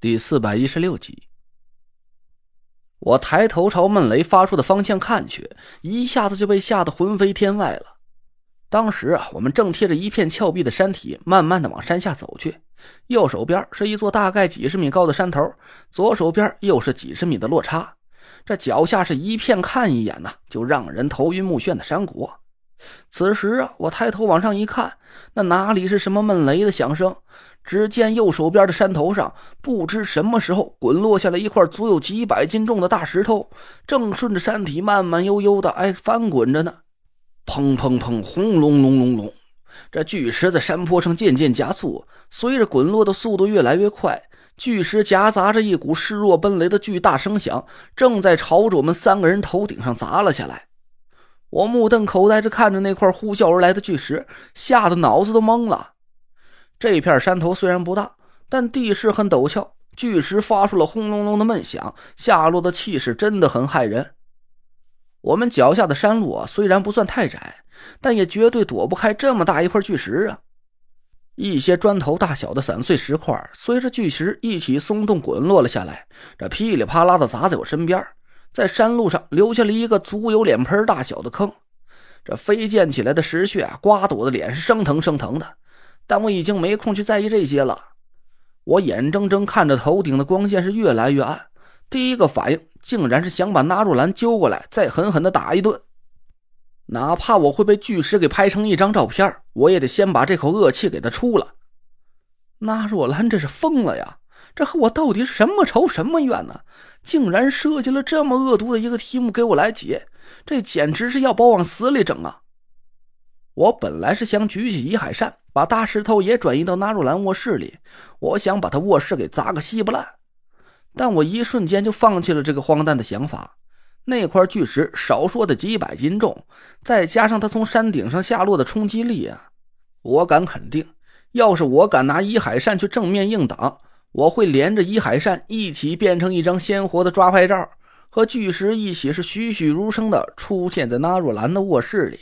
第四百一十六集，我抬头朝闷雷发出的方向看去，一下子就被吓得魂飞天外了。当时啊，我们正贴着一片峭壁的山体，慢慢的往山下走去。右手边是一座大概几十米高的山头，左手边又是几十米的落差。这脚下是一片看一眼呐，就让人头晕目眩的山谷。此时啊，我抬头往上一看，那哪里是什么闷雷的响声？只见右手边的山头上，不知什么时候滚落下了一块足有几百斤重的大石头，正顺着山体慢慢悠悠的哎翻滚着呢。砰砰砰，轰隆隆隆隆，这巨石在山坡上渐渐加速，随着滚落的速度越来越快，巨石夹杂着一股势若奔雷的巨大声响，正在朝着我们三个人头顶上砸了下来。我目瞪口呆着看着那块呼啸而来的巨石，吓得脑子都懵了。这片山头虽然不大，但地势很陡峭，巨石发出了轰隆隆的闷响，下落的气势真的很骇人。我们脚下的山路啊，虽然不算太窄，但也绝对躲不开这么大一块巨石啊！一些砖头大小的散碎石块随着巨石一起松动滚落了下来，这噼里啪啦的砸在我身边，在山路上留下了一个足有脸盆大小的坑。这飞溅起来的石屑啊刮得我的脸是生疼生疼的。但我已经没空去在意这些了，我眼睁睁看着头顶的光线是越来越暗，第一个反应竟然是想把纳若兰揪过来，再狠狠的打一顿，哪怕我会被巨石给拍成一张照片，我也得先把这口恶气给他出了。纳若兰这是疯了呀！这和我到底是什么仇什么怨呢？竟然设计了这么恶毒的一个题目给我来解，这简直是要把我往死里整啊！我本来是想举起移海扇，把大石头也转移到纳若兰卧室里，我想把他卧室给砸个稀巴烂。但我一瞬间就放弃了这个荒诞的想法。那块巨石少说的几百斤重，再加上它从山顶上下落的冲击力啊，我敢肯定，要是我敢拿移海扇去正面硬挡，我会连着伊海扇一起变成一张鲜活的抓拍照，和巨石一起是栩栩如生的出现在纳若兰的卧室里。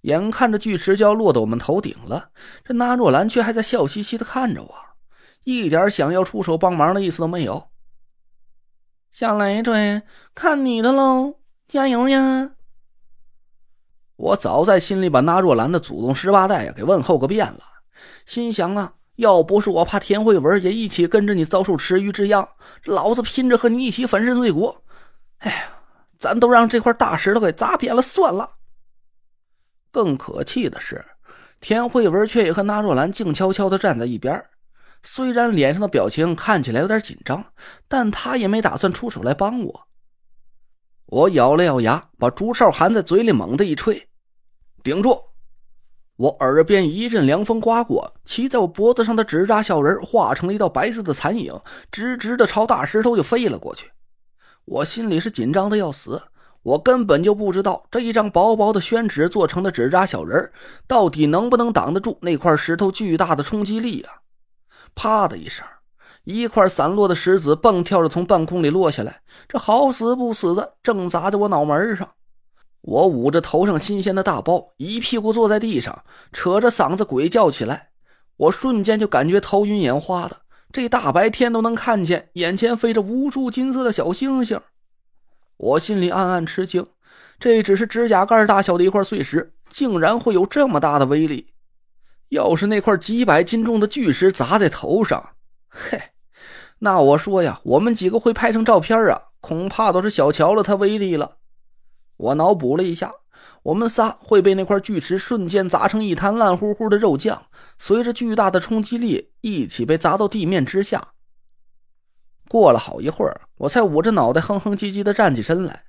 眼看着巨石就要落到我们头顶了，这纳若兰却还在笑嘻嘻的看着我，一点想要出手帮忙的意思都没有。小累赘，看你的喽，加油呀！我早在心里把纳若兰的祖宗十八代呀给问候个遍了，心想啊，要不是我怕田慧文也一起跟着你遭受池鱼之殃，老子拼着和你一起粉身碎骨。哎呀，咱都让这块大石头给砸扁了算了。更可气的是，田慧文却也和纳若兰静悄悄的站在一边。虽然脸上的表情看起来有点紧张，但他也没打算出手来帮我。我咬了咬牙，把竹哨含在嘴里，猛地一吹：“顶住！”我耳边一阵凉风刮过，骑在我脖子上的纸扎小人化成了一道白色的残影，直直的朝大石头就飞了过去。我心里是紧张的要死。我根本就不知道这一张薄薄的宣纸做成的纸扎小人到底能不能挡得住那块石头巨大的冲击力啊！啪的一声，一块散落的石子蹦跳着从半空里落下来，这好死不死的正砸在我脑门上。我捂着头上新鲜的大包，一屁股坐在地上，扯着嗓子鬼叫起来。我瞬间就感觉头晕眼花的，这大白天都能看见眼前飞着无数金色的小星星。我心里暗暗吃惊，这只是指甲盖大小的一块碎石，竟然会有这么大的威力。要是那块几百斤重的巨石砸在头上，嘿，那我说呀，我们几个会拍成照片啊，恐怕都是小瞧了它威力了。我脑补了一下，我们仨会被那块巨石瞬间砸成一滩烂乎乎的肉酱，随着巨大的冲击力一起被砸到地面之下。过了好一会儿，我才捂着脑袋，哼哼唧唧的站起身来。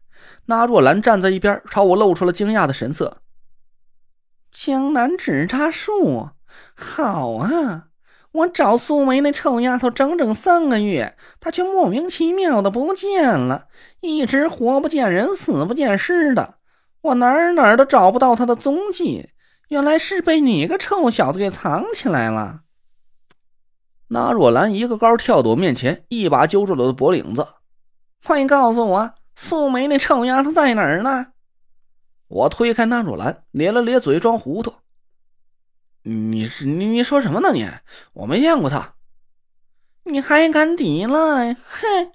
那若兰站在一边，朝我露出了惊讶的神色。江南纸扎术，好啊！我找素梅那臭丫头整整三个月，她却莫名其妙的不见了，一直活不见人，死不见尸的。我哪儿哪儿都找不到她的踪迹，原来是被你个臭小子给藏起来了。那若兰一个高跳到我面前，一把揪住了我的脖领子：“快告诉我，素梅那臭丫头在哪儿呢？”我推开那若兰，咧了咧嘴装糊涂：“你是你你说什么呢？你我没见过他。”你还敢抵赖？哼！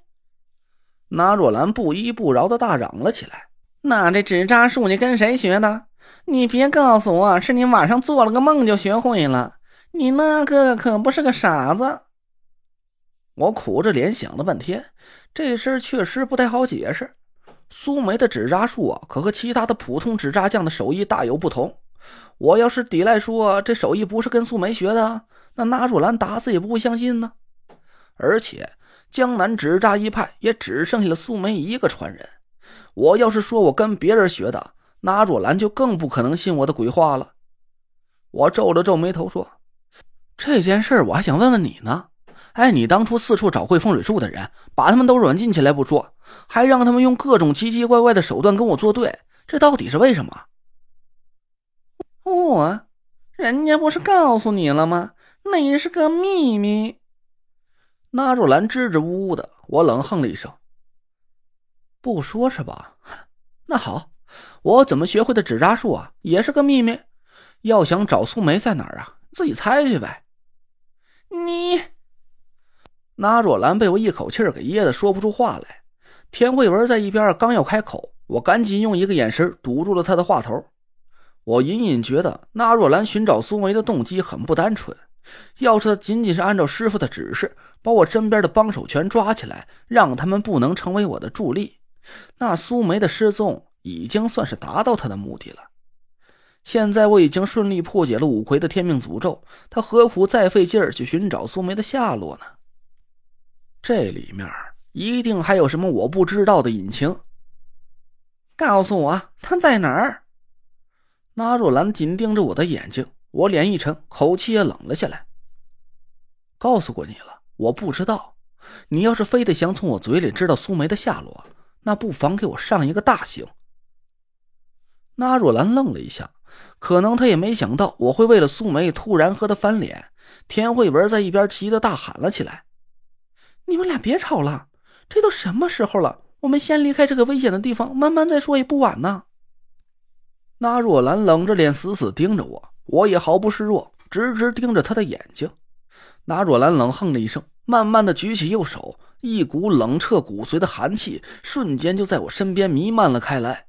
那若兰不依不饶的大嚷了起来：“那这纸扎术你跟谁学的？你别告诉我是你晚上做了个梦就学会了。你那个可不是个傻子。”我苦着脸想了半天，这事确实不太好解释。苏梅的纸扎术啊，可和其他的普通纸扎匠的手艺大有不同。我要是抵赖说这手艺不是跟苏梅学的，那那若兰打死也不会相信呢。而且江南纸扎一派也只剩下了苏梅一个传人。我要是说我跟别人学的，那若兰就更不可能信我的鬼话了。我皱了皱眉头说：“这件事我还想问问你呢。哎，你当初四处找会风水术的人，把他们都软禁起来不说，还让他们用各种奇奇怪怪的手段跟我作对，这到底是为什么？”我，人家不是告诉你了吗？那也是个秘密。那若兰支支吾吾的，我冷哼了一声：“不说是吧？那好，我怎么学会的纸扎术啊，也是个秘密。要想找苏梅在哪儿啊，自己猜去呗。”你，那若兰被我一口气给噎得说不出话来。田慧文在一边刚要开口，我赶紧用一个眼神堵住了他的话头。我隐隐觉得那若兰寻找苏梅的动机很不单纯。要是她仅仅是按照师傅的指示，把我身边的帮手全抓起来，让他们不能成为我的助力，那苏梅的失踪已经算是达到他的目的了。现在我已经顺利破解了五魁的天命诅咒，他何苦再费劲儿去寻找苏梅的下落呢？这里面一定还有什么我不知道的隐情。告诉我他在哪儿？那若兰紧盯着我的眼睛。我脸一沉，口气也冷了下来。告诉过你了，我不知道。你要是非得想从我嘴里知道苏梅的下落，那不妨给我上一个大刑。那若兰愣了一下，可能她也没想到我会为了苏梅突然和她翻脸。田慧文在一边急得大喊了起来：“你们俩别吵了，这都什么时候了？我们先离开这个危险的地方，慢慢再说也不晚呢。”那若兰冷着脸，死死盯着我。我也毫不示弱，直直盯着她的眼睛。那若兰冷哼了一声，慢慢的举起右手，一股冷彻骨髓的寒气瞬间就在我身边弥漫了开来。